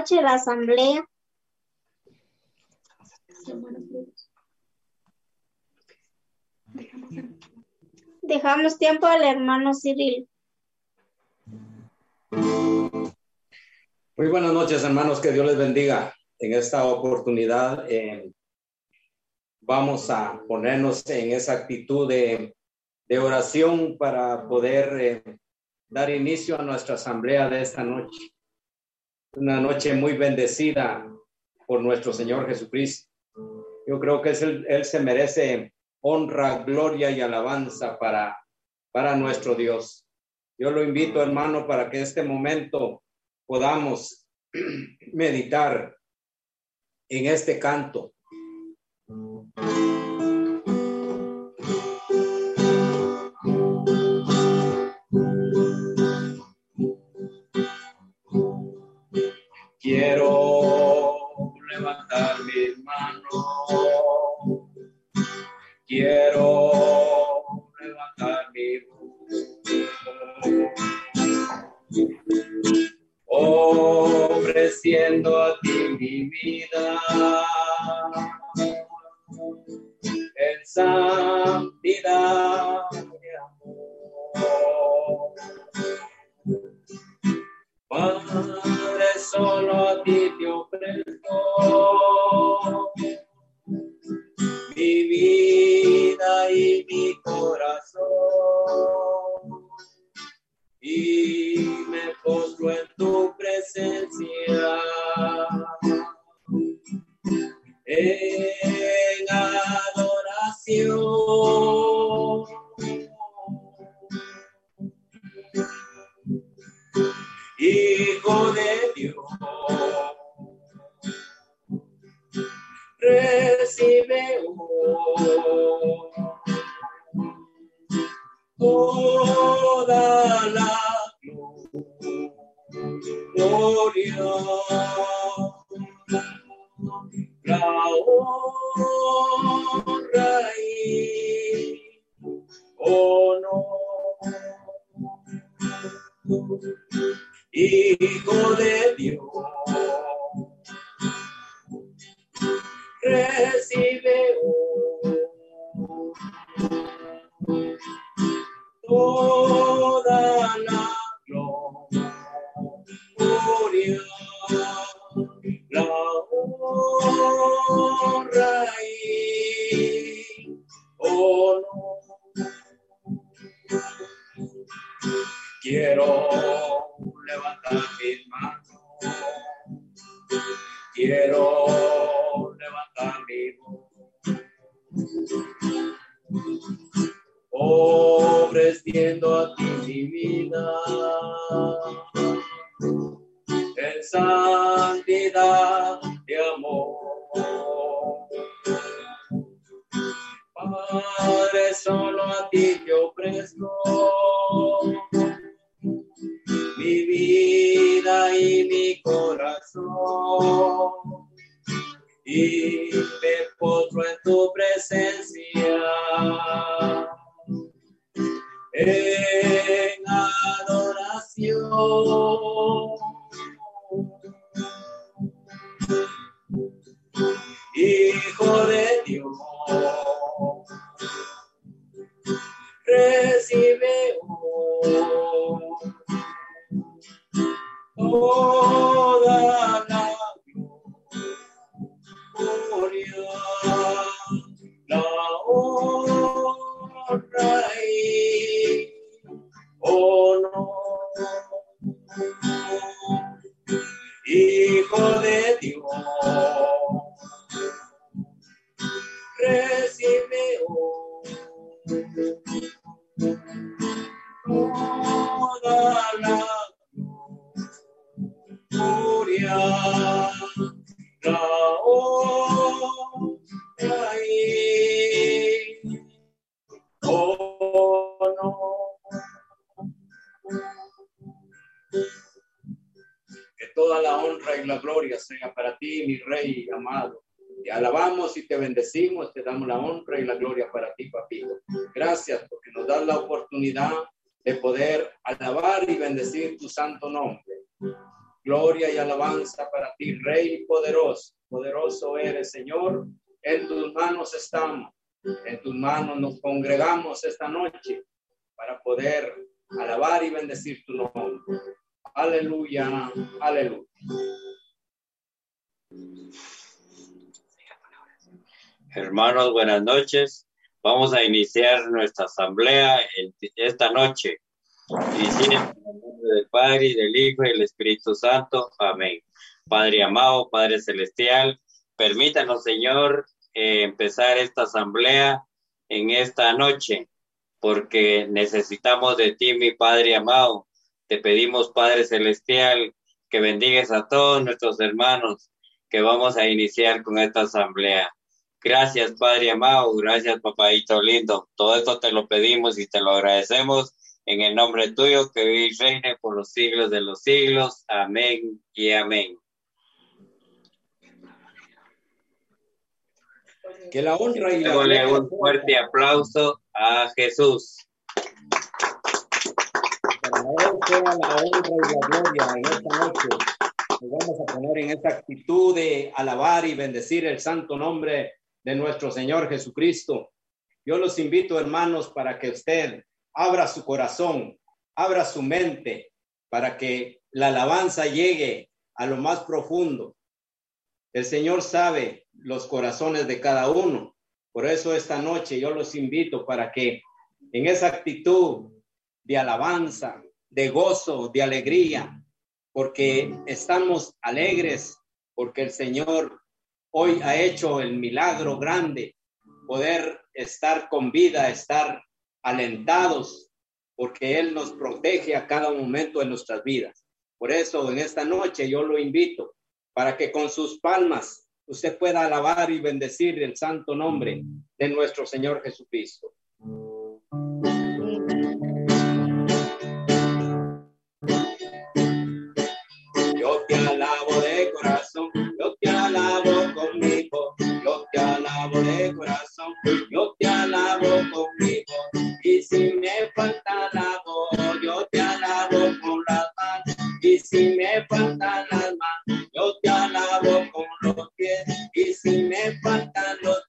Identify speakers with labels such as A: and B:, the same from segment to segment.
A: noche la asamblea. Dejamos tiempo al hermano Cyril.
B: Muy buenas noches, hermanos. Que Dios les bendiga. En esta oportunidad eh, vamos a ponernos en esa actitud de, oración para poder eh, dar inicio a nuestra asamblea de esta noche. Una noche muy bendecida por nuestro Señor Jesucristo. Yo creo que es Él se merece honra, gloria y alabanza para, para nuestro Dios. Yo lo invito, hermano, para que este momento podamos meditar en este canto. Quiero levantar mi voz ofreciendo a ti mi vida en santidad de amor. Padre, solo a ti te ofrezco mi corazón Padre, solo a ti de poder alabar y bendecir tu santo nombre. Gloria y alabanza para ti, Rey poderoso. Poderoso eres, Señor. En tus manos estamos. En tus manos nos congregamos esta noche para poder alabar y bendecir tu nombre. Aleluya, aleluya.
C: Hermanos, buenas noches. Vamos a iniciar nuestra asamblea esta noche. Y en nombre del Padre, y del Hijo y del Espíritu Santo. Amén. Padre amado, Padre celestial, permítanos, Señor, eh, empezar esta asamblea en esta noche, porque necesitamos de ti, mi Padre amado. Te pedimos, Padre celestial, que bendigas a todos nuestros hermanos que vamos a iniciar con esta asamblea. Gracias, Padre amado. Gracias, papadito lindo. Todo esto te lo pedimos y te lo agradecemos en el nombre tuyo que vive y reine por los siglos de los siglos. Amén y amén.
B: Que la honra y la
C: gloria. un fuerte aplauso a Jesús.
B: la honra y la gloria en esta noche. Nos vamos a poner en esta actitud de alabar y bendecir el santo nombre de nuestro Señor Jesucristo. Yo los invito, hermanos, para que usted abra su corazón, abra su mente, para que la alabanza llegue a lo más profundo. El Señor sabe los corazones de cada uno. Por eso esta noche yo los invito para que en esa actitud de alabanza, de gozo, de alegría, porque estamos alegres, porque el Señor hoy ha hecho el milagro grande, poder estar con vida, estar alentados, porque Él nos protege a cada momento de nuestras vidas. Por eso en esta noche yo lo invito para que con sus palmas usted pueda alabar y bendecir el santo nombre de nuestro Señor Jesucristo. Corazón, yo te alabo conmigo. Y si me falta la voz, yo te alabo con las manos. Y si me falta las manos, yo te alabo con los pies. Y si me faltan los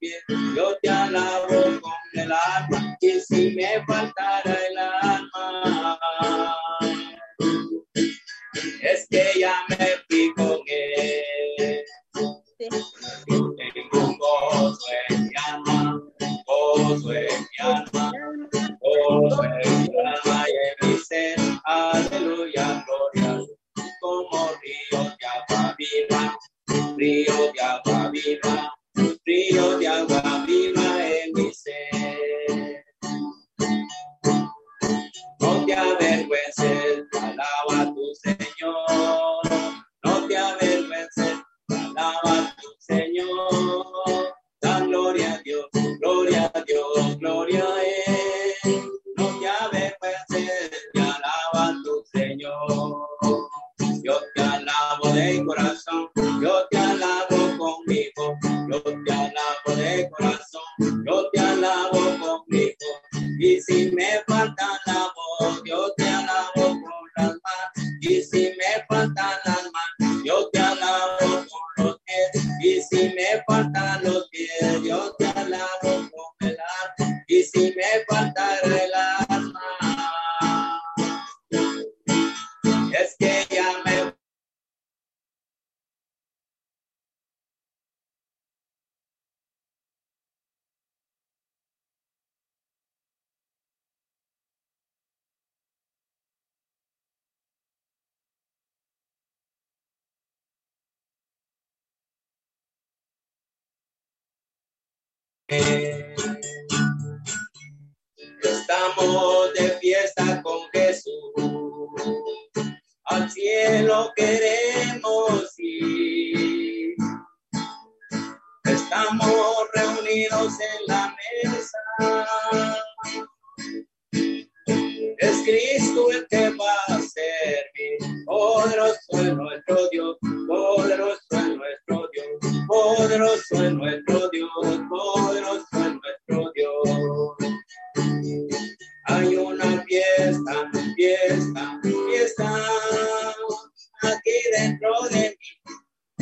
B: dentro de mí,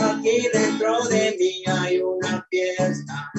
B: aquí dentro de mí hay una fiesta.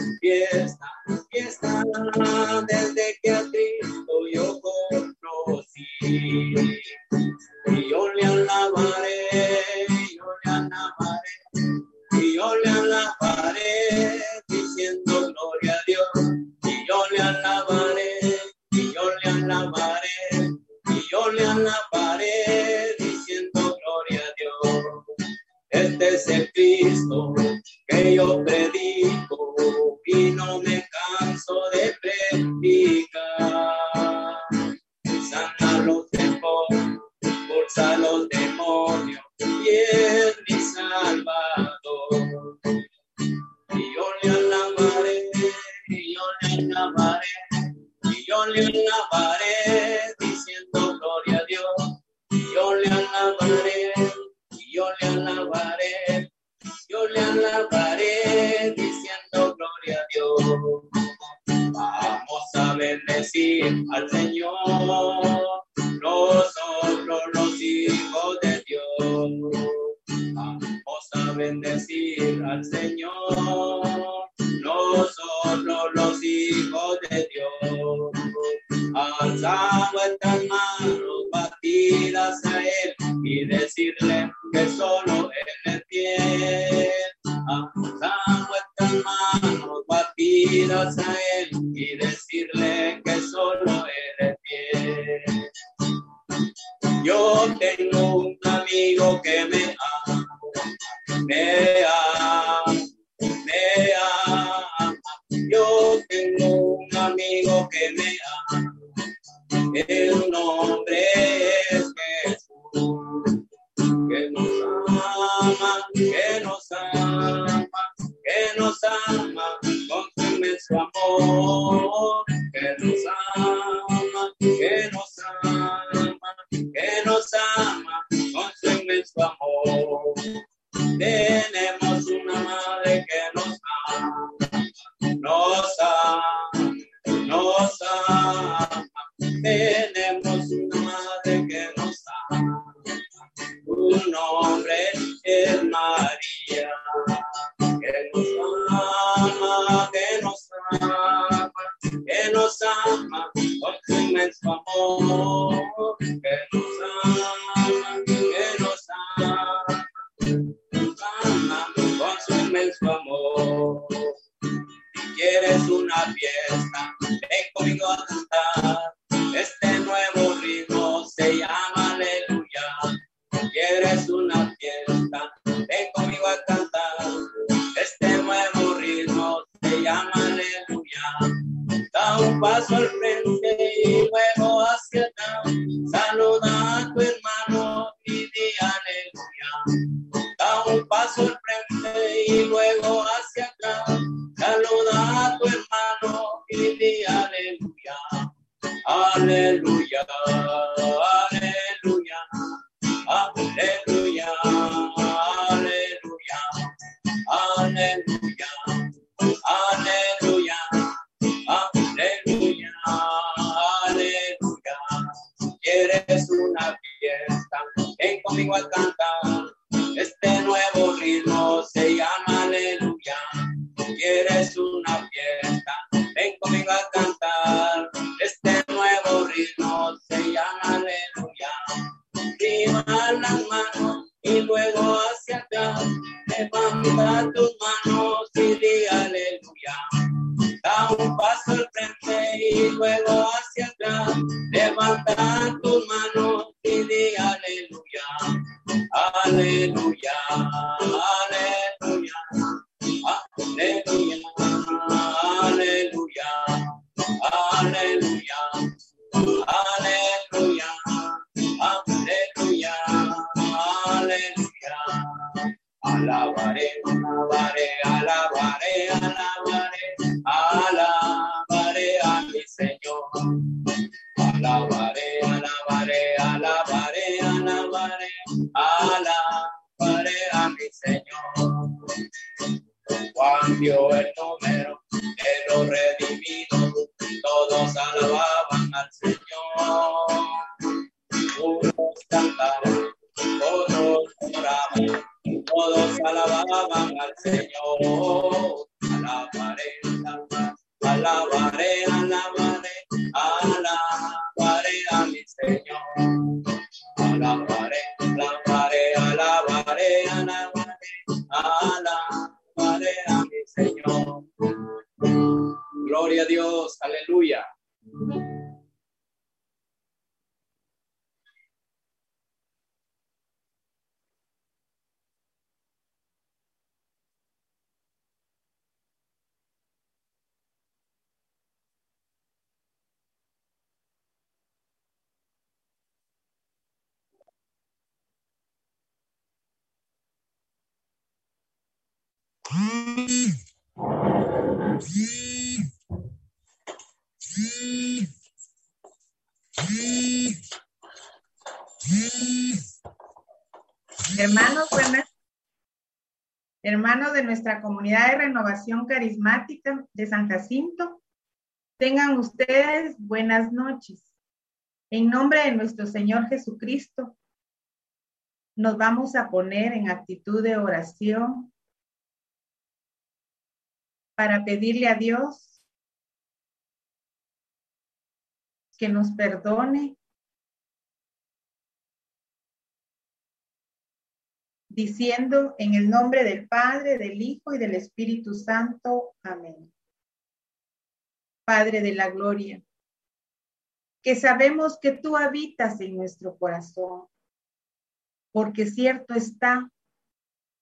B: Alababan al Señor.
D: Hermanos, buenas. Hermanos de nuestra comunidad de renovación carismática de San Jacinto, tengan ustedes buenas noches. En nombre de nuestro Señor Jesucristo, nos vamos a poner en actitud de oración para pedirle a Dios que nos perdone diciendo en el nombre del Padre, del Hijo y del Espíritu Santo. Amén. Padre de la Gloria, que sabemos que tú habitas en nuestro corazón, porque cierto está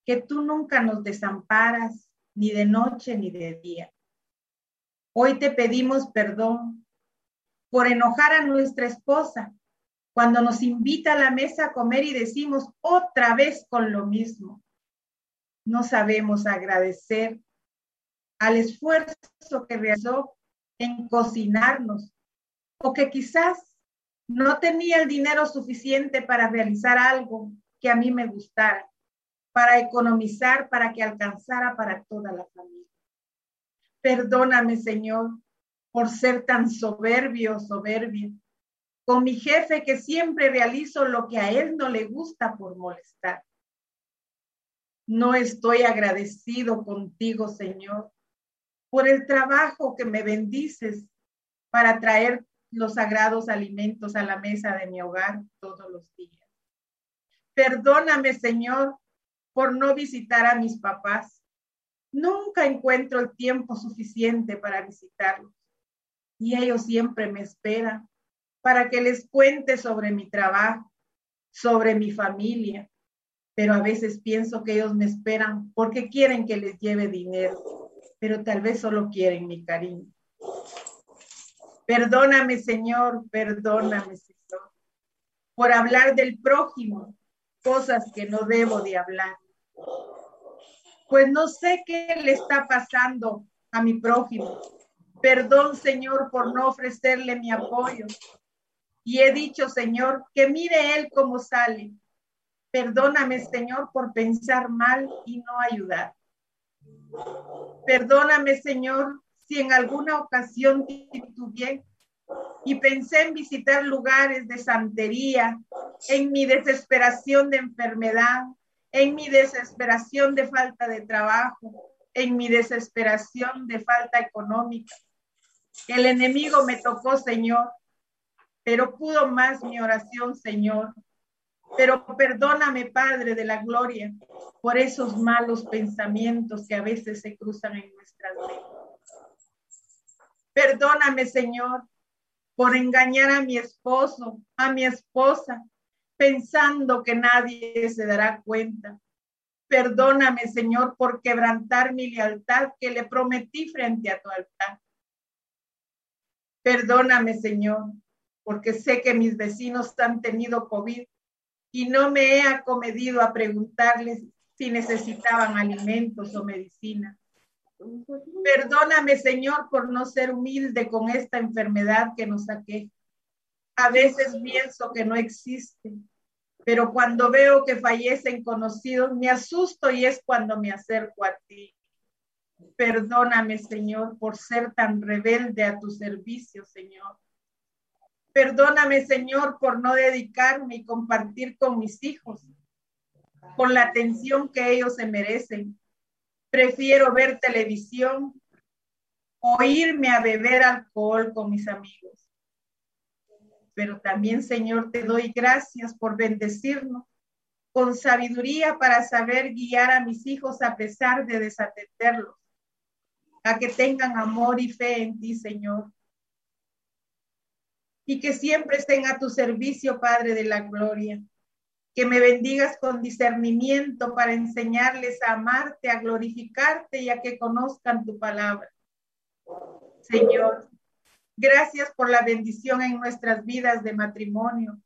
D: que tú nunca nos desamparas ni de noche ni de día. Hoy te pedimos perdón por enojar a nuestra esposa cuando nos invita a la mesa a comer y decimos otra vez con lo mismo. No sabemos agradecer al esfuerzo que realizó en cocinarnos o que quizás no tenía el dinero suficiente para realizar algo que a mí me gustara, para economizar, para que alcanzara para toda la familia. Perdóname, Señor, por ser tan soberbio, soberbia, con mi jefe que siempre realizo lo que a él no le gusta por molestar. No estoy agradecido contigo, Señor, por el trabajo que me bendices para traer los sagrados alimentos a la mesa de mi hogar todos los días. Perdóname, Señor, por no visitar a mis papás. Nunca encuentro el tiempo suficiente para visitarlos y ellos siempre me esperan para que les cuente sobre mi trabajo, sobre mi familia, pero a veces pienso que ellos me esperan porque quieren que les lleve dinero, pero tal vez solo quieren mi cariño. Perdóname, Señor, perdóname, Señor, por hablar del prójimo, cosas que no debo de hablar. Pues no sé qué le está pasando a mi prójimo. Perdón, Señor, por no ofrecerle mi apoyo, y he dicho, Señor, que mire Él cómo sale. Perdóname, Señor, por pensar mal y no ayudar. Perdóname, Señor, si en alguna ocasión titubeé y pensé en visitar lugares de santería, en mi desesperación de enfermedad, en mi desesperación de falta de trabajo, en mi desesperación de falta económica. El enemigo me tocó, Señor, pero pudo más mi oración, Señor. Pero perdóname, Padre de la Gloria, por esos malos pensamientos que a veces se cruzan en nuestras vidas. Perdóname, Señor, por engañar a mi esposo, a mi esposa, pensando que nadie se dará cuenta. Perdóname, Señor, por quebrantar mi lealtad que le prometí frente a tu altar. Perdóname, Señor, porque sé que mis vecinos han tenido COVID y no me he acomedido a preguntarles si necesitaban alimentos o medicina. Perdóname, Señor, por no ser humilde con esta enfermedad que nos saqué. A veces pienso que no existe, pero cuando veo que fallecen conocidos, me asusto y es cuando me acerco a ti. Perdóname, Señor, por ser tan rebelde a tu servicio, Señor. Perdóname, Señor, por no dedicarme y compartir con mis hijos. con la atención que ellos se merecen. Prefiero ver televisión o irme a beber alcohol con mis amigos. Pero también, Señor, te doy gracias por bendecirnos con sabiduría para saber guiar a mis hijos a pesar de desatenderlos, a que tengan amor y fe en ti, Señor. Y que siempre estén a tu servicio, Padre de la Gloria. Que me bendigas con discernimiento para enseñarles a amarte, a glorificarte y a que conozcan tu palabra. Señor, gracias por la bendición en nuestras vidas de matrimonio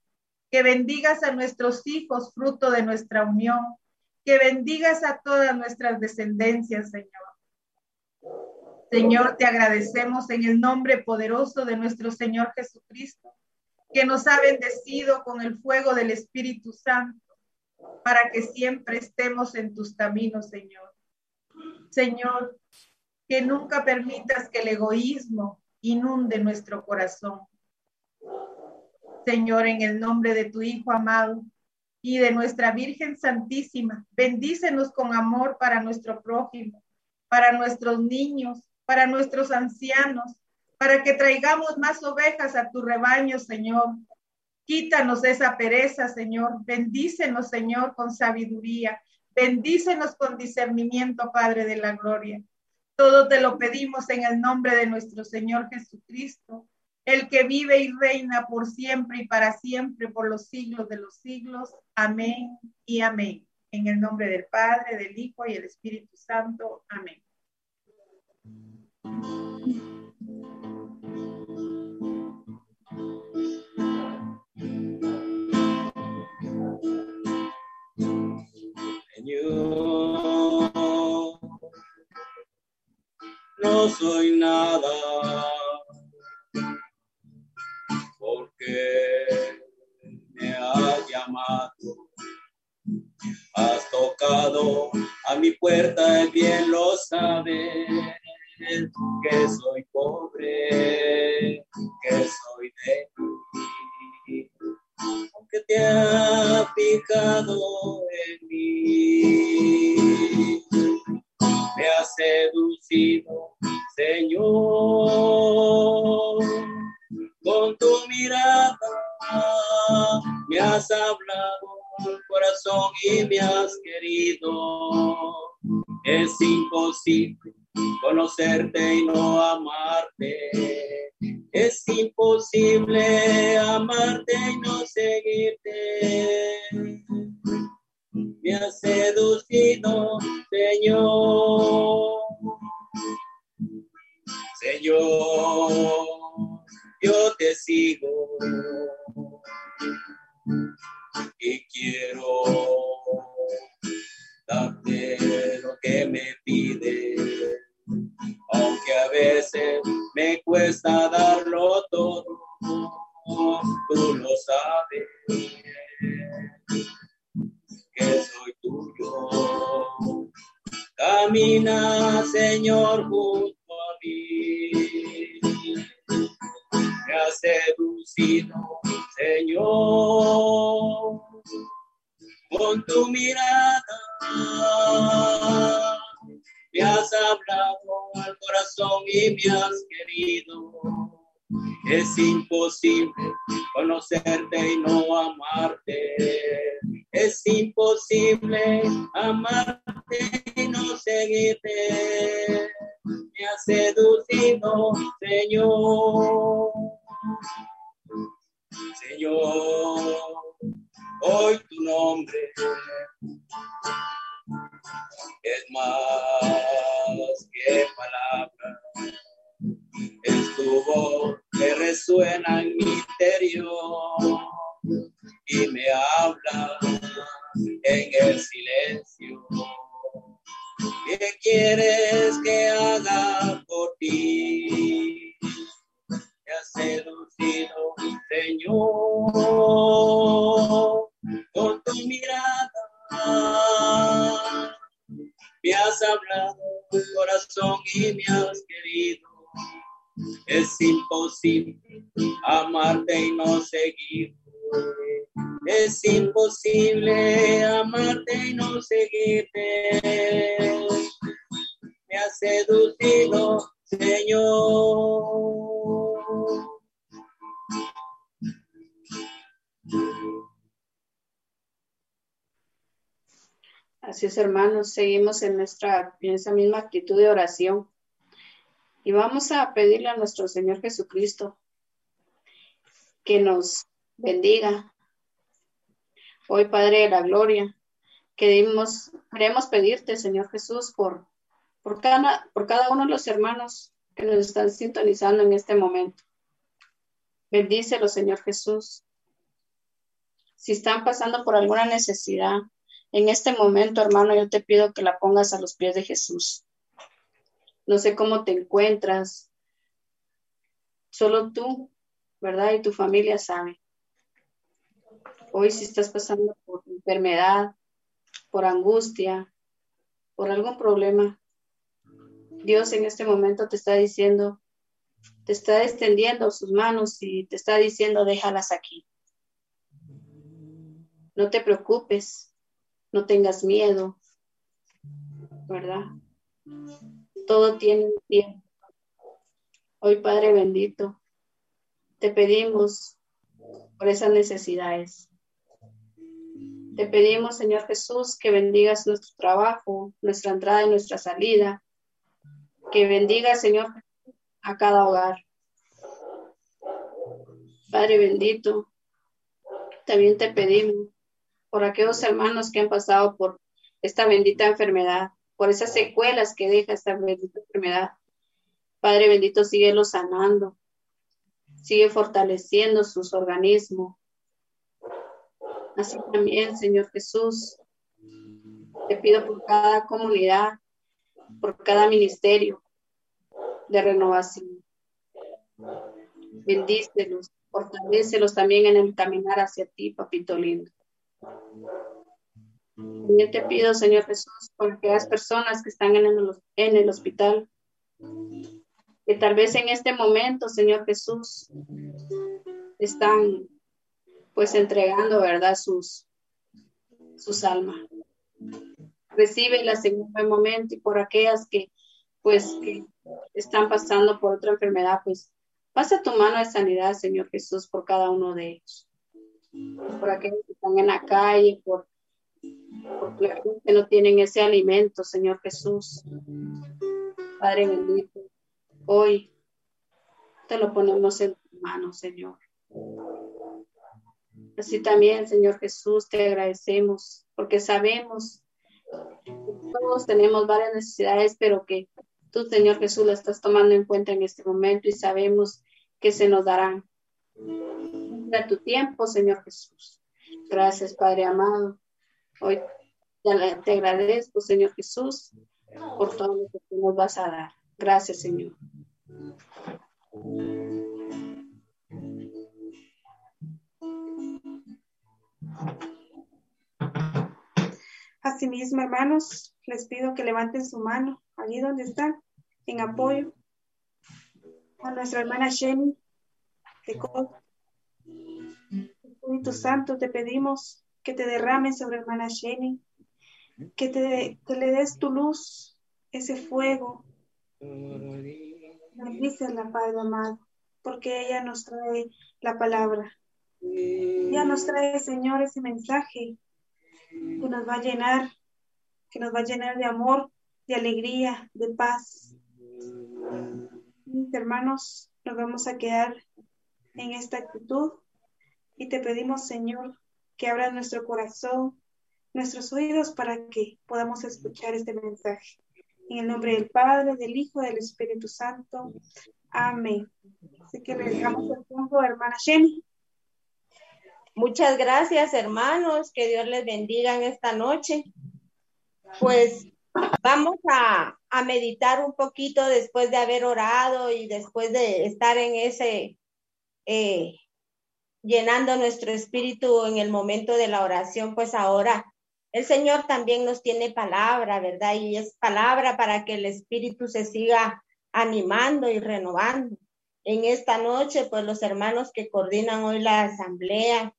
D: que bendigas a nuestros hijos, fruto de nuestra unión, que bendigas a todas nuestras descendencias, Señor. Señor, te agradecemos en el nombre poderoso de nuestro Señor Jesucristo, que nos ha bendecido con el fuego del Espíritu Santo, para que siempre estemos en tus caminos, Señor. Señor, que nunca permitas que el egoísmo inunde nuestro corazón. Señor, en el nombre de tu Hijo amado y de nuestra Virgen Santísima, bendícenos con amor para nuestro prójimo, para nuestros niños, para nuestros ancianos, para que traigamos más ovejas a tu rebaño, Señor. Quítanos esa pereza, Señor. Bendícenos, Señor, con sabiduría. Bendícenos con discernimiento, Padre de la Gloria. Todo te lo pedimos en el nombre de nuestro Señor Jesucristo el que vive y reina por siempre y para siempre, por los siglos de los siglos. Amén y amén. En el nombre del Padre, del Hijo y del Espíritu Santo. Amén.
B: No soy nada me has llamado. Has tocado a mi puerta, y bien lo sabes, que soy pobre, que soy ti. Aunque te ha fijado en mí, me ha seducido, Señor con tu mirada me has hablado el corazón y me has querido. Es imposible conocerte y no amarte. Es imposible amarte y no seguirte. Me has seducido, Señor. Señor yo te sigo y quiero darte lo que me Es imposible amarte y no seguirte. Me
E: ha seducido, Señor.
A: Así es, hermanos, seguimos en nuestra en esa misma actitud de oración. Y vamos a pedirle a nuestro Señor Jesucristo que nos bendiga. Hoy, Padre de la Gloria, queremos, queremos pedirte, Señor Jesús, por, por, cada, por cada uno de los hermanos que nos están sintonizando en este momento. Bendícelo, Señor Jesús. Si están pasando por alguna necesidad, en este momento, hermano, yo te pido que la pongas a los pies de Jesús. No sé cómo te encuentras. Solo tú, ¿verdad? Y tu familia sabe. Hoy si estás pasando por enfermedad, por angustia, por algún problema, Dios en este momento te está diciendo, te está extendiendo sus manos y te está diciendo, déjalas aquí. No te preocupes, no tengas miedo, ¿verdad? Todo tiene tiempo. Hoy, Padre bendito, te pedimos por esas necesidades. Te pedimos, Señor Jesús, que bendigas nuestro trabajo, nuestra entrada y nuestra salida. Que bendiga, Señor, a cada hogar. Padre bendito, también te pedimos por aquellos hermanos que han pasado por esta bendita enfermedad, por esas secuelas que deja esta bendita enfermedad. Padre bendito, síguelo sanando, sigue fortaleciendo sus organismos. Así también, Señor Jesús, te pido por cada comunidad, por cada ministerio de renovación. Bendícelos, fortalecelos también en el caminar hacia ti, papito lindo. Yo te pido, Señor Jesús, por aquellas personas que están en el, en el hospital, que tal vez en este momento, Señor Jesús, están pues entregando, ¿verdad? Sus, sus almas. Recíbelas en un buen momento y por aquellas que pues que están pasando por otra enfermedad, pues pasa tu mano de sanidad, Señor Jesús, por cada uno de ellos por aquellos que están en la calle, por, por que no tienen ese alimento, Señor Jesús. Padre bendito, hoy te lo ponemos en tu mano, Señor. Así también, Señor Jesús, te agradecemos porque sabemos que todos tenemos varias necesidades, pero que tú, Señor Jesús, la estás tomando en cuenta en este momento y sabemos que se nos darán a tu tiempo, Señor Jesús. Gracias, Padre amado. Hoy te agradezco, Señor Jesús, por todo lo que tú nos vas a dar. Gracias, Señor.
F: Asimismo, hermanos, les pido que levanten su mano allí donde están, en apoyo a nuestra hermana Jenny de Espíritu Santo, te pedimos que te derrames sobre hermana Jenny, que, te, le des tu luz, ese fuego. la Padre amado, porque ella nos trae la palabra. Ella nos trae, Señor, ese mensaje que nos va a llenar, que nos va a llenar de amor, de alegría, de paz. Mis hermanos, nos vamos a quedar en esta actitud y te pedimos, Señor, que abra nuestro corazón, nuestros oídos para que podamos escuchar este mensaje. En el nombre del Padre, del Hijo, del Espíritu Santo. Amén. Así que le dejamos el tiempo hermana Jenny.
G: Muchas gracias, hermanos. Que Dios les bendiga en esta noche. Pues vamos a, a meditar un poquito después de haber orado y después de estar en ese eh, llenando nuestro espíritu en el momento de la oración, pues ahora el Señor también nos tiene palabra, ¿verdad? Y es palabra para que el espíritu se siga animando y renovando. En esta noche, pues los hermanos que coordinan hoy la asamblea,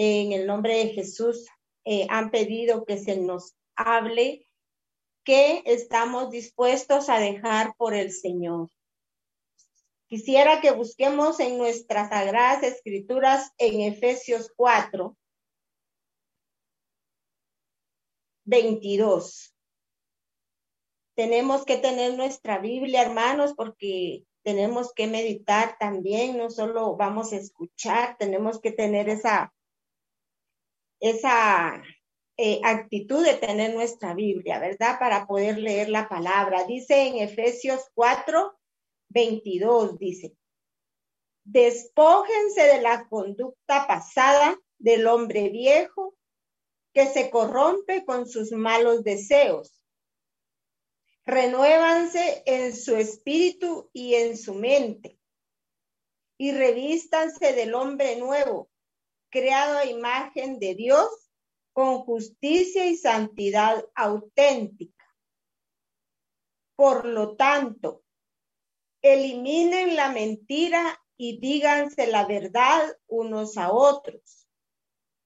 G: en el nombre de Jesús eh, han pedido que se nos hable que estamos dispuestos a dejar por el Señor. Quisiera que busquemos en nuestras sagradas escrituras en Efesios 4, 22. Tenemos que tener nuestra Biblia, hermanos, porque tenemos que meditar también, no solo vamos a escuchar, tenemos que tener esa, esa eh, actitud de tener nuestra Biblia, ¿verdad? Para poder leer la palabra. Dice en Efesios 4, 22, dice, despójense de la conducta pasada del hombre viejo que se corrompe con sus malos deseos. Renuévanse en su espíritu y en su mente y revístanse del hombre nuevo, creado a imagen de Dios con justicia y santidad auténtica. Por lo tanto, eliminen la mentira y díganse la verdad unos a otros,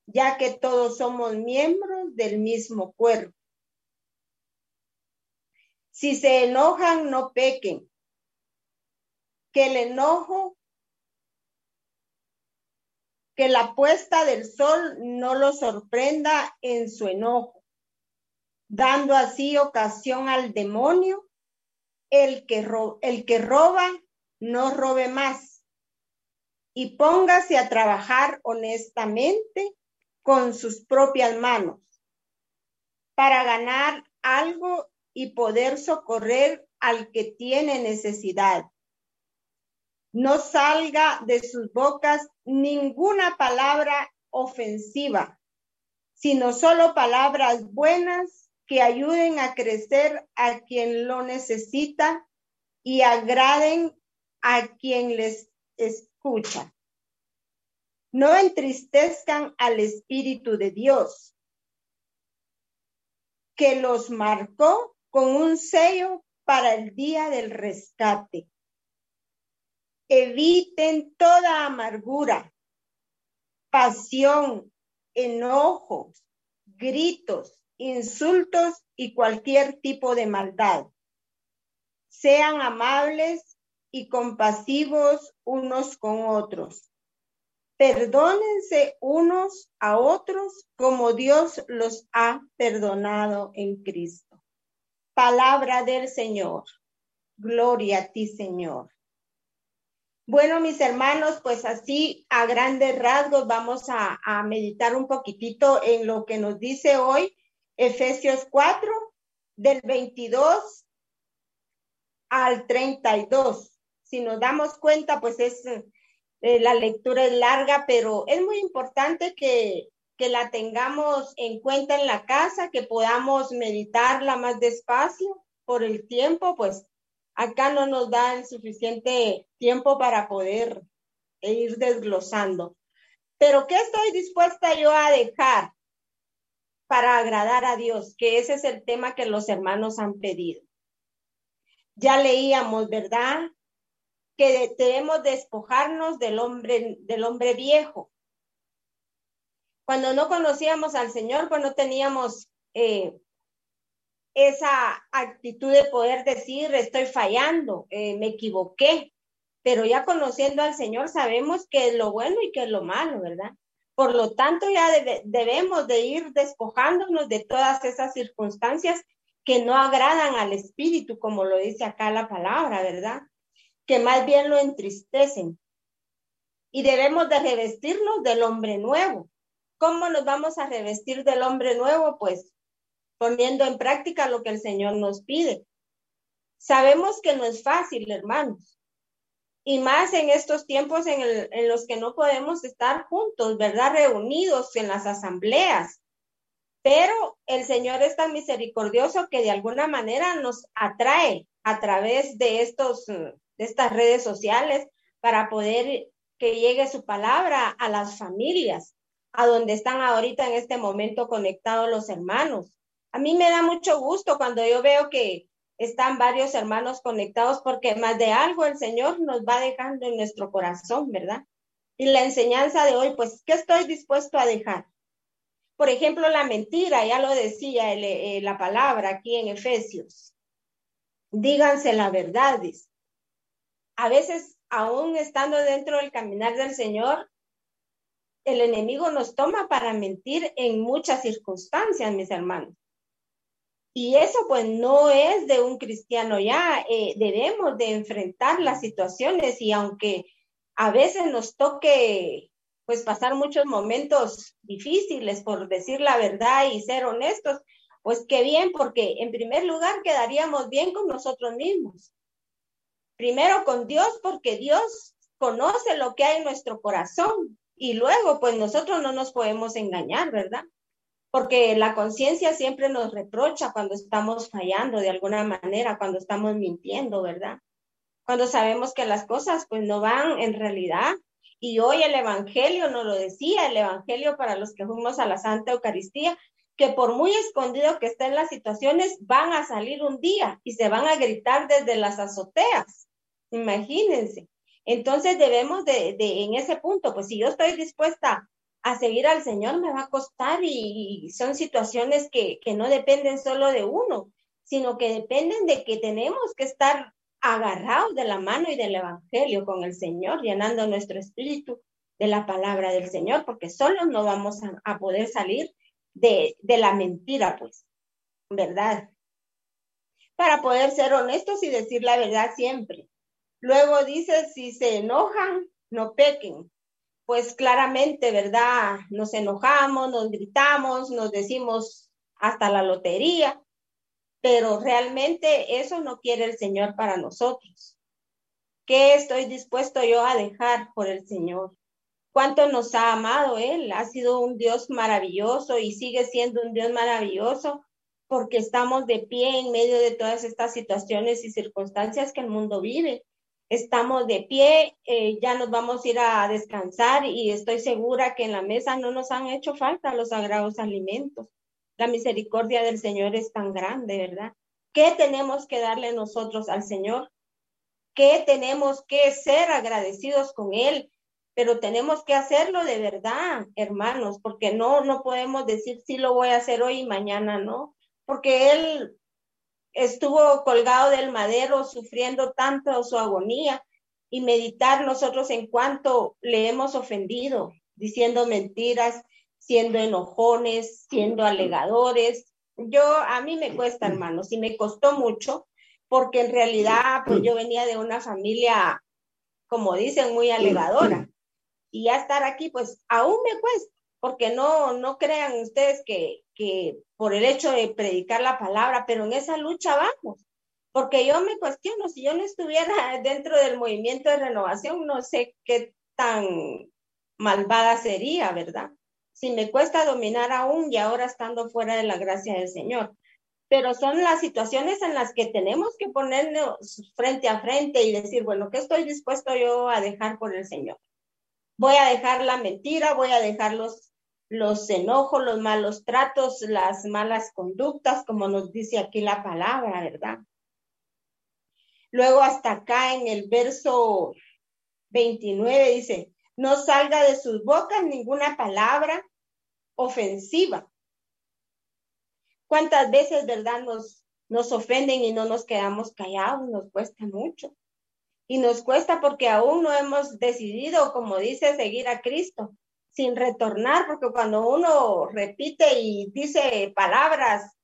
G: ya que todos somos miembros del mismo cuerpo. Si se enojan, no pequen. Que el enojo, que la puesta del sol no lo sorprenda en su enojo, dando así ocasión al demonio el que, el que roba, no robe más. Y póngase a trabajar honestamente con sus propias manos para ganar algo y poder socorrer al que tiene necesidad. No salga de sus bocas ninguna palabra ofensiva, sino solo palabras buenas que ayuden a crecer a quien lo necesita y agraden a quien les escucha. No entristezcan al Espíritu de Dios, que los marcó con un sello para el día del rescate. Eviten toda amargura, pasión, enojos, gritos, insultos y cualquier tipo de maldad. Sean amables y compasivos unos con otros. Perdónense unos a otros como Dios los ha perdonado en Cristo. Palabra del Señor. Gloria a ti, Señor. Bueno, mis hermanos, pues así a grandes rasgos vamos a, meditar un poquitito en lo que nos dice hoy Efesios 4, del 22 al 32. Si nos damos cuenta, pues es, eh, la lectura es larga, pero es muy importante que, que la tengamos en cuenta en la casa, que podamos meditarla más despacio por el tiempo, pues acá no nos da el suficiente tiempo para poder ir desglosando. Pero ¿qué estoy dispuesta yo a dejar? para agradar a Dios, que ese es el tema que los hermanos han pedido. Ya leíamos, ¿verdad? Que debemos despojarnos del hombre, del hombre viejo. Cuando no conocíamos al Señor, pues no teníamos eh, esa actitud de poder decir, estoy fallando, eh, me equivoqué. Pero ya conociendo al Señor sabemos qué es lo bueno y qué es lo malo, ¿verdad? Por lo tanto, ya debemos de ir despojándonos de todas esas circunstancias que no agradan al espíritu, como lo dice acá la palabra, ¿verdad? Que más bien lo entristecen. Y debemos de revestirnos del hombre nuevo. ¿Cómo nos vamos a revestir del hombre nuevo? Pues poniendo en práctica lo que el Señor nos pide. Sabemos que no es fácil, hermanos y más en estos tiempos en, los que no podemos estar juntos, ¿verdad? Reunidos en las asambleas. Pero el Señor es tan misericordioso que de alguna manera nos atrae a través de, estos, de estas redes sociales para poder que llegue su palabra a las familias, a donde están ahorita en este momento conectados los hermanos. A mí me da mucho gusto cuando yo veo que están varios hermanos conectados porque más de algo el Señor nos va dejando en nuestro corazón, ¿verdad? Y la enseñanza de hoy, pues, ¿qué estoy dispuesto a dejar? Por ejemplo, la mentira, ya lo decía eh, la palabra aquí en Efesios. Díganse la verdad. A veces, aún estando dentro del caminar del Señor, el enemigo nos toma para mentir en muchas circunstancias, mis hermanos. Y eso pues no es de un cristiano ya, eh, debemos de enfrentar las situaciones y aunque a veces nos toque pues pasar muchos momentos difíciles por decir la verdad y ser honestos, pues qué bien, porque en primer lugar quedaríamos bien con nosotros mismos. Primero con Dios, porque Dios conoce lo que hay en nuestro corazón y luego pues nosotros no nos podemos engañar, ¿verdad? Porque la conciencia siempre nos reprocha cuando estamos fallando de alguna manera, cuando estamos mintiendo, ¿verdad? Cuando sabemos que las cosas pues no van en realidad y hoy el Evangelio nos lo decía, el Evangelio para los que fuimos a la Santa Eucaristía, que por muy escondido que estén las situaciones, van a salir un día y se van a gritar desde las azoteas. Imagínense. Entonces debemos de, en ese punto, pues si yo estoy dispuesta a seguir al Señor, me va a costar y, son situaciones que, que no dependen solo de uno, sino que dependen de que tenemos que estar agarrados de la mano y del Evangelio con el Señor, llenando nuestro espíritu de la palabra del Señor, porque solo no vamos a, poder salir de, de la mentira, pues, ¿verdad? Para poder ser honestos y decir la verdad siempre. Luego dice, si se enojan, no pequen. Pues claramente, ¿verdad? Nos enojamos, nos gritamos, nos decimos hasta la lotería, pero realmente eso no quiere el Señor para nosotros. ¿Qué estoy dispuesto yo a dejar por el Señor? ¿Cuánto nos ha amado Él? Ha sido un Dios maravilloso y sigue siendo un Dios maravilloso porque estamos de pie en medio de todas estas situaciones y circunstancias que el mundo vive. Estamos de pie, eh, ya nos vamos a ir a descansar y estoy segura que en la mesa no nos han hecho falta los sagrados alimentos. La misericordia del Señor es tan grande, ¿verdad? ¿Qué tenemos que darle nosotros al Señor? ¿Qué tenemos que ser agradecidos con Él? Pero tenemos que hacerlo de verdad, hermanos, porque no, no podemos decir sí lo voy a hacer hoy y mañana no, porque Él estuvo colgado del madero sufriendo tanto su agonía y meditar nosotros en cuanto le hemos ofendido, diciendo mentiras, siendo enojones, siendo alegadores. Yo, a mí me cuesta, hermanos, y me costó mucho, porque en realidad, pues yo venía de una familia, como dicen, muy alegadora. Y ya estar aquí, pues aún me cuesta, porque no, no crean ustedes que, que por el hecho de predicar la palabra, pero en esa lucha vamos. Porque yo me cuestiono, si yo no estuviera dentro del movimiento de renovación, no sé qué tan malvada sería, ¿verdad? si me cuesta dominar aún y ahora estando fuera de la gracia del Señor. Pero son las situaciones en las que tenemos que ponernos frente a frente y decir, bueno, ¿qué estoy dispuesto yo a dejar por el Señor? Voy a dejar la mentira, voy a dejar los, los enojos, los malos tratos, las malas conductas, como nos dice aquí la palabra, ¿verdad? Luego hasta acá en el verso 29 dice, no salga de sus bocas ninguna palabra ofensiva. ¿Cuántas veces, verdad, nos, nos ofenden y no nos quedamos callados? Nos cuesta mucho. Y nos cuesta porque aún no hemos decidido, como dice, seguir a Cristo sin retornar, porque cuando uno repite y dice palabras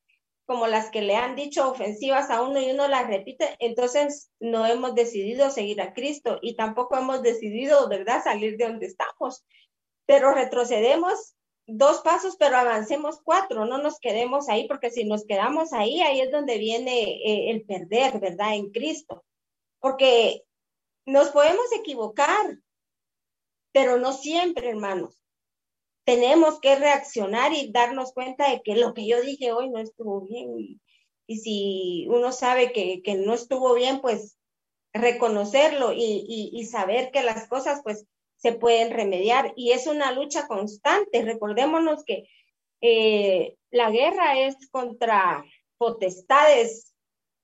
G: como las que le han dicho ofensivas a uno y uno las repite, entonces no hemos decidido seguir a Cristo y tampoco hemos decidido, ¿verdad?, salir de donde estamos. Pero retrocedemos dos pasos, pero avancemos cuatro, no nos quedemos ahí, porque si nos quedamos ahí, ahí es donde viene eh, el perder, ¿verdad? En Cristo. Porque nos podemos equivocar, pero no siempre, hermanos. Tenemos que reaccionar y darnos cuenta de que lo que yo dije hoy no estuvo bien. Y, si uno sabe que, no estuvo bien, pues reconocerlo y, y saber que las cosas, pues se pueden remediar y es una lucha constante. Recordémonos que eh, la guerra es contra potestades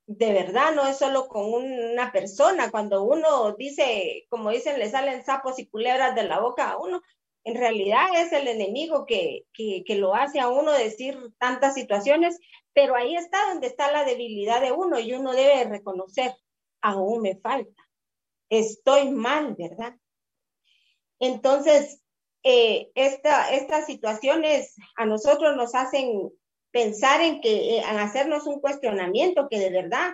G: de verdad, no es solo con una persona. Cuando uno dice, como dicen, le salen sapos y culebras de la boca a uno, en realidad es el enemigo que, que, lo hace a uno decir tantas situaciones, pero ahí está donde está la debilidad de uno y uno debe reconocer, aún me falta, estoy mal, ¿verdad? Entonces, eh, esta, estas situaciones a nosotros nos hacen pensar en que, en hacernos un cuestionamiento que de verdad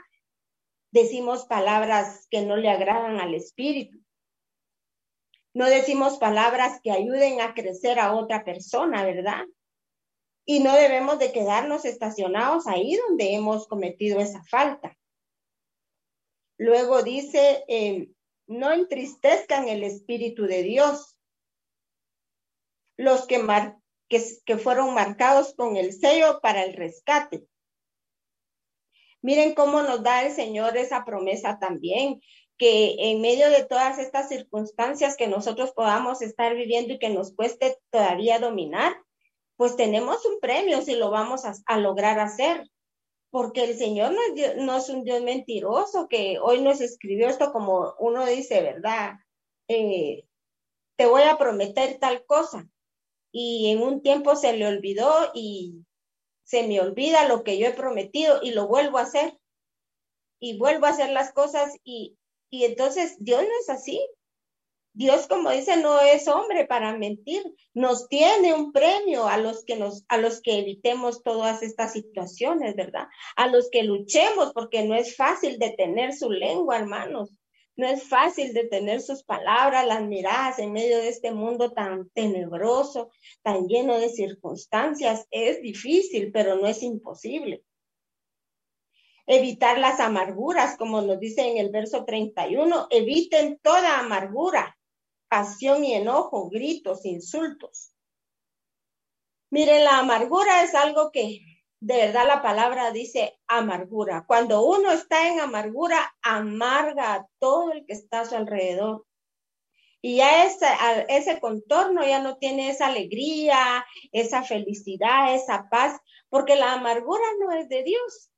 G: decimos palabras que no le agradan al espíritu. No decimos palabras que ayuden a crecer a otra persona, ¿verdad? Y no debemos de quedarnos estacionados ahí donde hemos cometido esa falta. Luego dice, eh, no entristezcan el Espíritu de Dios. Los que, que, fueron marcados con el sello para el rescate. Miren cómo nos da el Señor esa promesa también, que en medio de todas estas circunstancias que nosotros podamos estar viviendo y que nos cueste todavía dominar, pues tenemos un premio si lo vamos a, lograr hacer. Porque el Señor no es, no es, un Dios mentiroso que hoy nos escribió esto como uno dice, ¿verdad? Eh, te voy a prometer tal cosa y en un tiempo se le olvidó y se me olvida lo que yo he prometido y lo vuelvo a hacer y vuelvo a hacer las cosas y, y entonces Dios no es así. Dios, como dice, no es hombre para mentir. Nos tiene un premio a los que nos, a los que evitemos todas estas situaciones, ¿verdad? A los que luchemos, porque no es fácil detener su lengua, hermanos. No es fácil detener sus palabras, las miradas en medio de este mundo tan tenebroso, tan lleno de circunstancias. Es difícil, pero no es imposible. Evitar las amarguras, como nos dice en el verso 31, eviten toda amargura, pasión y enojo, gritos, insultos. Miren, la amargura es algo que de verdad la palabra dice amargura. Cuando uno está en amargura, amarga a todo el que está a su alrededor. Y ya ese, ese contorno ya no tiene esa alegría, esa felicidad, esa paz, porque la amargura no es de Dios.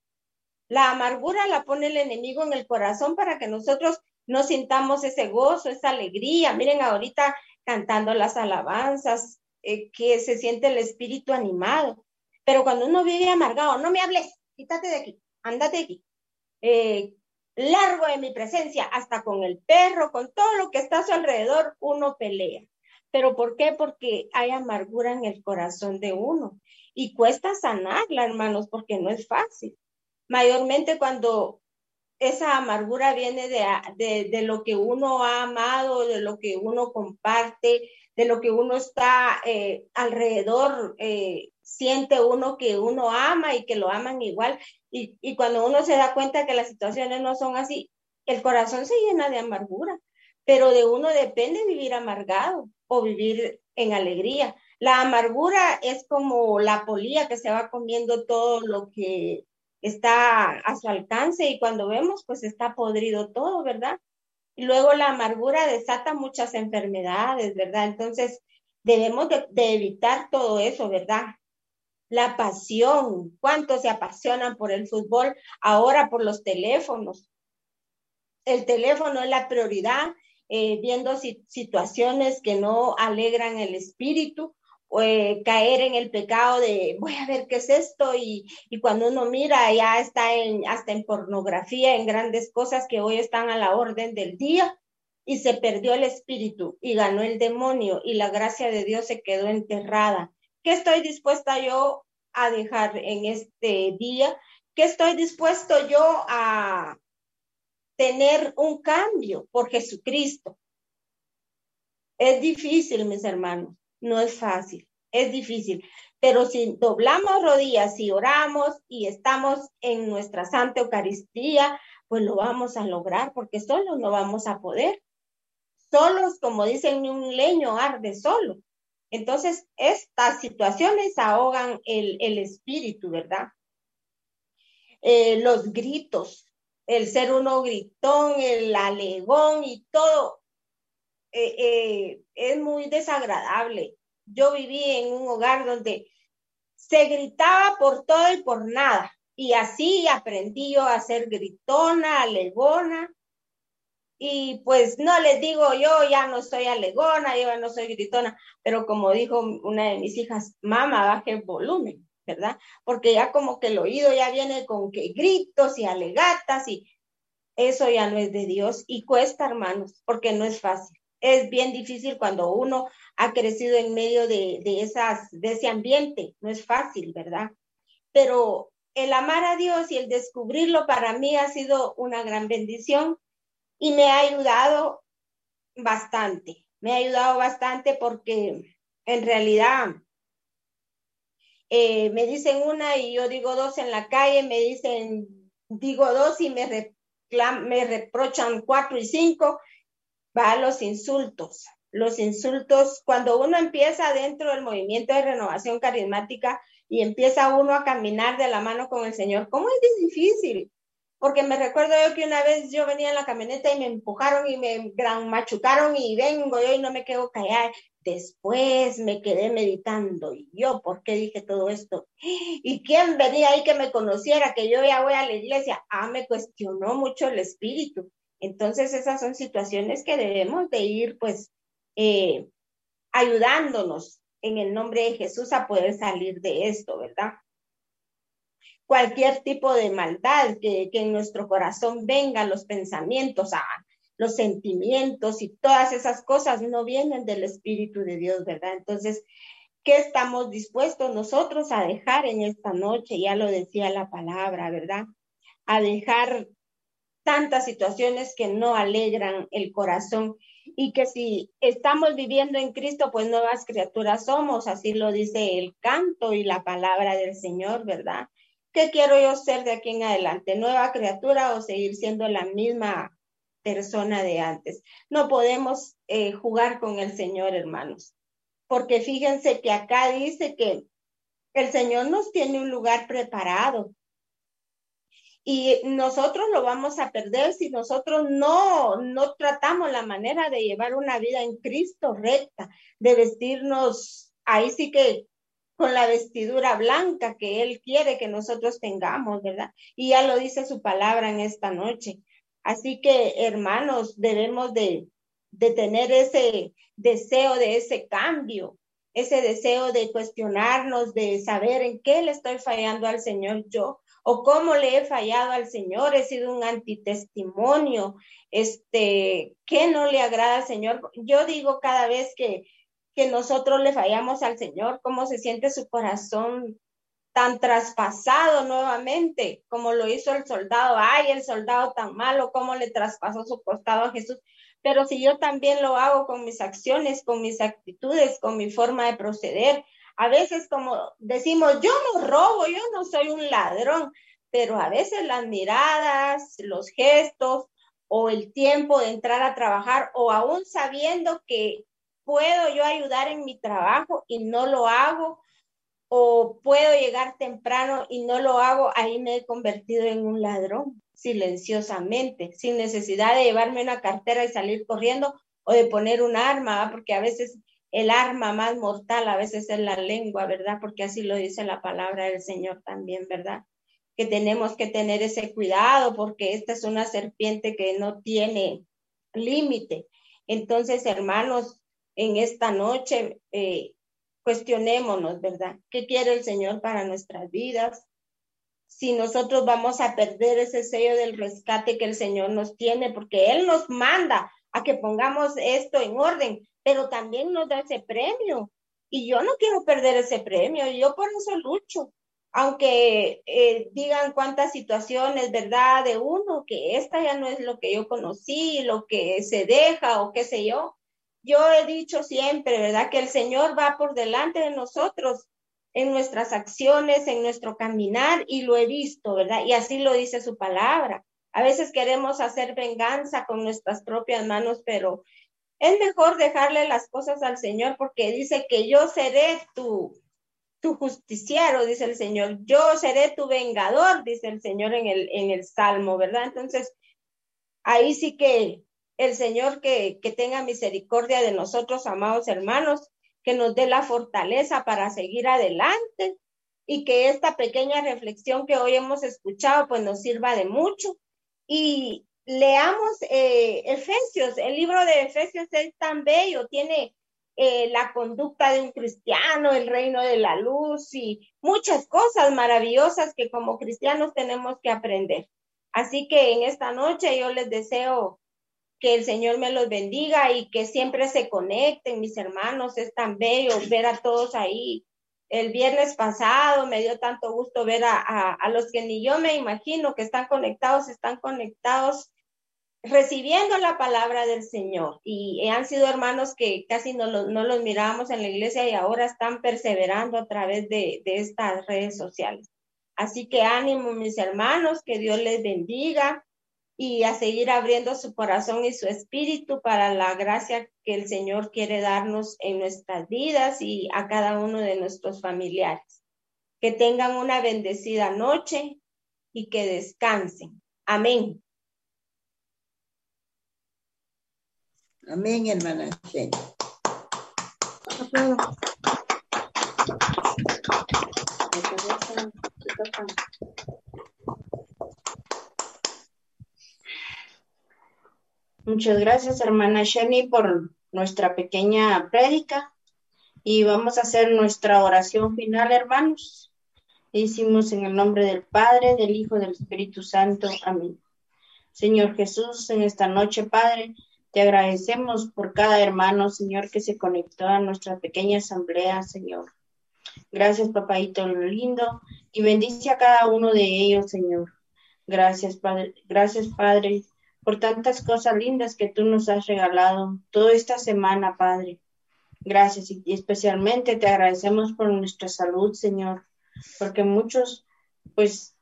G: La amargura la pone el enemigo en el corazón para que nosotros no sintamos ese gozo, esa alegría. Miren ahorita cantando las alabanzas, eh, que se siente el espíritu animado. Pero cuando uno vive amargado, no me hables, quítate de aquí, ándate aquí. Eh, largo de mi presencia, hasta con el perro, con todo lo que está a su alrededor, uno pelea. ¿Pero por qué? Porque hay amargura en el corazón de uno y cuesta sanarla, hermanos, porque no es fácil. Mayormente cuando esa amargura viene de, de, lo que uno ha amado, de lo que uno comparte, de lo que uno está eh, alrededor eh, siente uno que uno ama y que lo aman igual. Y, y cuando uno se da cuenta que las situaciones no son así, el corazón se llena de amargura, pero de uno depende vivir amargado o vivir en alegría. La amargura es como la polilla que se va comiendo todo lo que está a su alcance y cuando vemos, pues está podrido todo, ¿verdad? Y luego la amargura desata muchas enfermedades, ¿verdad? Entonces, debemos de, evitar todo eso, ¿verdad? la pasión, cuántos se apasionan por el fútbol, ahora por los teléfonos. El teléfono es la prioridad, eh, viendo situaciones que no alegran el espíritu, eh, caer en el pecado de voy a ver qué es esto y, y, cuando uno mira ya está en, hasta en pornografía, en grandes cosas que hoy están a la orden del día y se perdió el espíritu y ganó el demonio y la gracia de Dios se quedó enterrada. ¿Qué estoy dispuesta yo a dejar en este día? ¿Qué estoy dispuesto yo a tener un cambio por Jesucristo? Es difícil, mis hermanos, no es fácil, es difícil. Pero si doblamos rodillas y oramos y estamos en nuestra Santa Eucaristía, pues lo vamos a lograr porque solo no vamos a poder. Solos, como dicen, un leño arde solo. Entonces, estas situaciones ahogan el, espíritu, ¿verdad? Eh, los gritos, el ser uno gritón, el alegón y todo, eh, eh, es muy desagradable. Yo viví en un hogar donde se gritaba por todo y por nada. Y así aprendí yo a ser gritona, alegona. Y pues no les digo, yo ya no soy alegona, yo ya no soy gritona, pero como dijo una de mis hijas, mamá, baje el volumen, ¿verdad? Porque ya como que el oído ya viene con que gritos y alegatas y eso ya no es de Dios y cuesta, hermanos, porque no es fácil. Es bien difícil cuando uno ha crecido en medio de, de, ese ambiente, no es fácil, ¿verdad? Pero el amar a Dios y el descubrirlo para mí ha sido una gran bendición y me ha ayudado bastante. Me ha ayudado bastante porque en realidad eh, me dicen una y yo digo dos en la calle, me dicen, digo dos y me, me reprochan cuatro y cinco, va a los insultos. Los insultos, cuando uno empieza dentro del movimiento de renovación carismática, y empieza uno a caminar de la mano con el Señor. ¿Cómo es difícil? Porque me recuerdo yo que una vez yo venía en la camioneta y me empujaron y me gran machucaron y vengo yo y no me quedo callar. Después me quedé meditando y yo, ¿por qué dije todo esto? ¿Y quién venía ahí que me conociera, que yo ya voy a la iglesia? Ah, me cuestionó mucho el espíritu. Entonces esas son situaciones que debemos de ir pues eh, ayudándonos en el nombre de Jesús a poder salir de esto, ¿verdad? Cualquier tipo de maldad que, en nuestro corazón venga, los pensamientos, ah, los sentimientos y todas esas cosas no vienen del Espíritu de Dios, ¿verdad? Entonces, ¿qué estamos dispuestos nosotros a dejar en esta noche? Ya lo decía la palabra, ¿verdad? A dejar tantas situaciones que no alegran el corazón y que si estamos viviendo en Cristo, pues nuevas criaturas somos, así lo dice el canto y la palabra del Señor, ¿verdad? ¿Qué quiero yo ser de aquí en adelante? ¿Nueva criatura o seguir siendo la misma persona de antes? No podemos eh, jugar con el Señor, hermanos, porque fíjense que acá dice que el Señor nos tiene un lugar preparado y nosotros lo vamos a perder si nosotros no, no tratamos la manera de llevar una vida en Cristo recta, de vestirnos ahí sí que con la vestidura blanca que Él quiere que nosotros tengamos, ¿verdad? Y ya lo dice su palabra en esta noche. Así que, hermanos, debemos de, de tener ese deseo de ese cambio, ese deseo de cuestionarnos, de saber en qué le estoy fallando al Señor yo, o cómo le he fallado al Señor, he sido un antitestimonio, este, ¿qué no le agrada al Señor? Yo digo cada vez que, que nosotros le fallamos al Señor, cómo se siente su corazón tan traspasado nuevamente, como lo hizo el soldado, ay, el soldado tan malo, cómo le traspasó su costado a Jesús. Pero si yo también lo hago con mis acciones, con mis actitudes, con mi forma de proceder, a veces como decimos, yo no robo, yo no soy un ladrón, pero a veces las miradas, los gestos o el tiempo de entrar a trabajar o aún sabiendo que puedo yo ayudar en mi trabajo y no lo hago o puedo llegar temprano y no lo hago, ahí me he convertido en un ladrón silenciosamente, sin necesidad de llevarme una cartera y salir corriendo o de poner un arma, porque a veces el arma más mortal a veces es la lengua, ¿verdad? Porque así lo dice la palabra del Señor también, ¿verdad? Que tenemos que tener ese cuidado porque esta es una serpiente que no tiene límite. Entonces, hermanos, en esta noche eh, cuestionémonos, ¿verdad? ¿Qué quiere el Señor para nuestras vidas? Si nosotros vamos a perder ese sello del rescate que el Señor nos tiene, porque Él nos manda a que pongamos esto en orden, pero también nos da ese premio. Y yo no quiero perder ese premio, yo por eso lucho. Aunque eh, digan cuántas situaciones, ¿verdad? De uno, que esta ya no es lo que yo conocí, lo que se deja o qué sé yo. Yo he dicho siempre, ¿verdad? Que el Señor va por delante de nosotros en nuestras acciones, en nuestro caminar, y lo he visto, ¿verdad? Y así lo dice su palabra. A veces queremos hacer venganza con nuestras propias manos, pero es mejor dejarle las cosas al Señor porque dice que yo seré tu, tu justiciero, dice el Señor. Yo seré tu vengador, dice el Señor en el, Salmo, ¿verdad? Entonces, ahí sí que el Señor que, que tenga misericordia de nosotros, amados hermanos, que nos dé la fortaleza para seguir adelante y que esta pequeña reflexión que hoy hemos escuchado pues nos sirva de mucho. Y leamos eh, Efesios, el libro de Efesios es tan bello, tiene eh, la conducta de un cristiano, el reino de la luz y muchas cosas maravillosas que como cristianos tenemos que aprender. Así que en esta noche yo les deseo que el Señor me los bendiga y que siempre se conecten, mis hermanos. Es tan bello ver a todos ahí. El viernes pasado me dio tanto gusto ver a, a los que ni yo me imagino que están conectados, están conectados recibiendo la palabra del Señor. Y han sido hermanos que casi no, no los mirábamos en la iglesia y ahora están perseverando a través de, de estas redes sociales. Así que ánimo, mis hermanos, que Dios les bendiga y a seguir abriendo su corazón y su espíritu para la gracia que el Señor quiere darnos en nuestras vidas y a cada uno de nuestros familiares. Que tengan una bendecida noche y que descansen. Amén.
H: Amén, hermana
I: Muchas gracias, hermana Shani, por nuestra pequeña prédica. Y vamos a hacer nuestra oración final, hermanos. Hicimos en el nombre del Padre, del Hijo, del Espíritu Santo. Amén. Señor Jesús, en esta noche, Padre, te agradecemos por cada hermano, Señor, que se conectó a nuestra pequeña asamblea, Señor. Gracias, papadito lindo, y bendice a cada uno de ellos, Señor. Gracias, Padre. Gracias, Padre, por tantas cosas lindas que tú nos has regalado toda esta semana, Padre. Gracias y especialmente te agradecemos por nuestra salud, Señor, porque muchos, pues,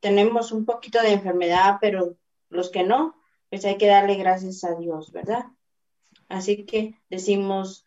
I: tenemos un poquito de enfermedad, pero los que no, pues hay que darle gracias a Dios, ¿verdad? Así que decimos,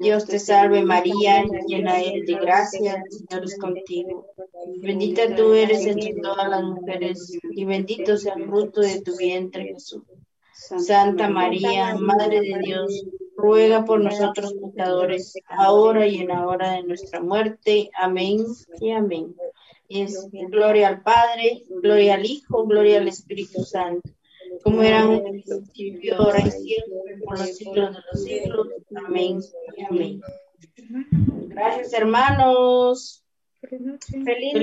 I: Dios te salve María, llena eres de gracia, el Señor es contigo. Bendita tú eres entre todas las mujeres y bendito sea el fruto de tu vientre Jesús. Santa María, Madre de Dios, ruega por nosotros pecadores, ahora y en la hora de nuestra muerte. Amén y amén. Es gloria al Padre, gloria al Hijo, gloria al Espíritu Santo como era un principio, ahora y siempre, por los siglos de los siglos. Amén. Amén. Gracias, hermanos.
G: Feliz noche.
I: Feliz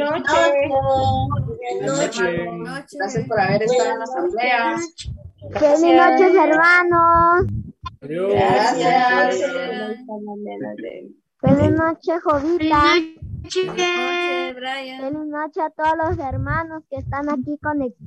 I: noche. Gracias por haber estado en la asamblea.
J: Feliz noches, hermanos.
I: Gracias.
J: Feliz noche, Jovita.
K: Feliz noche, Brian.
J: Feliz noche a todos los hermanos que están aquí conectados.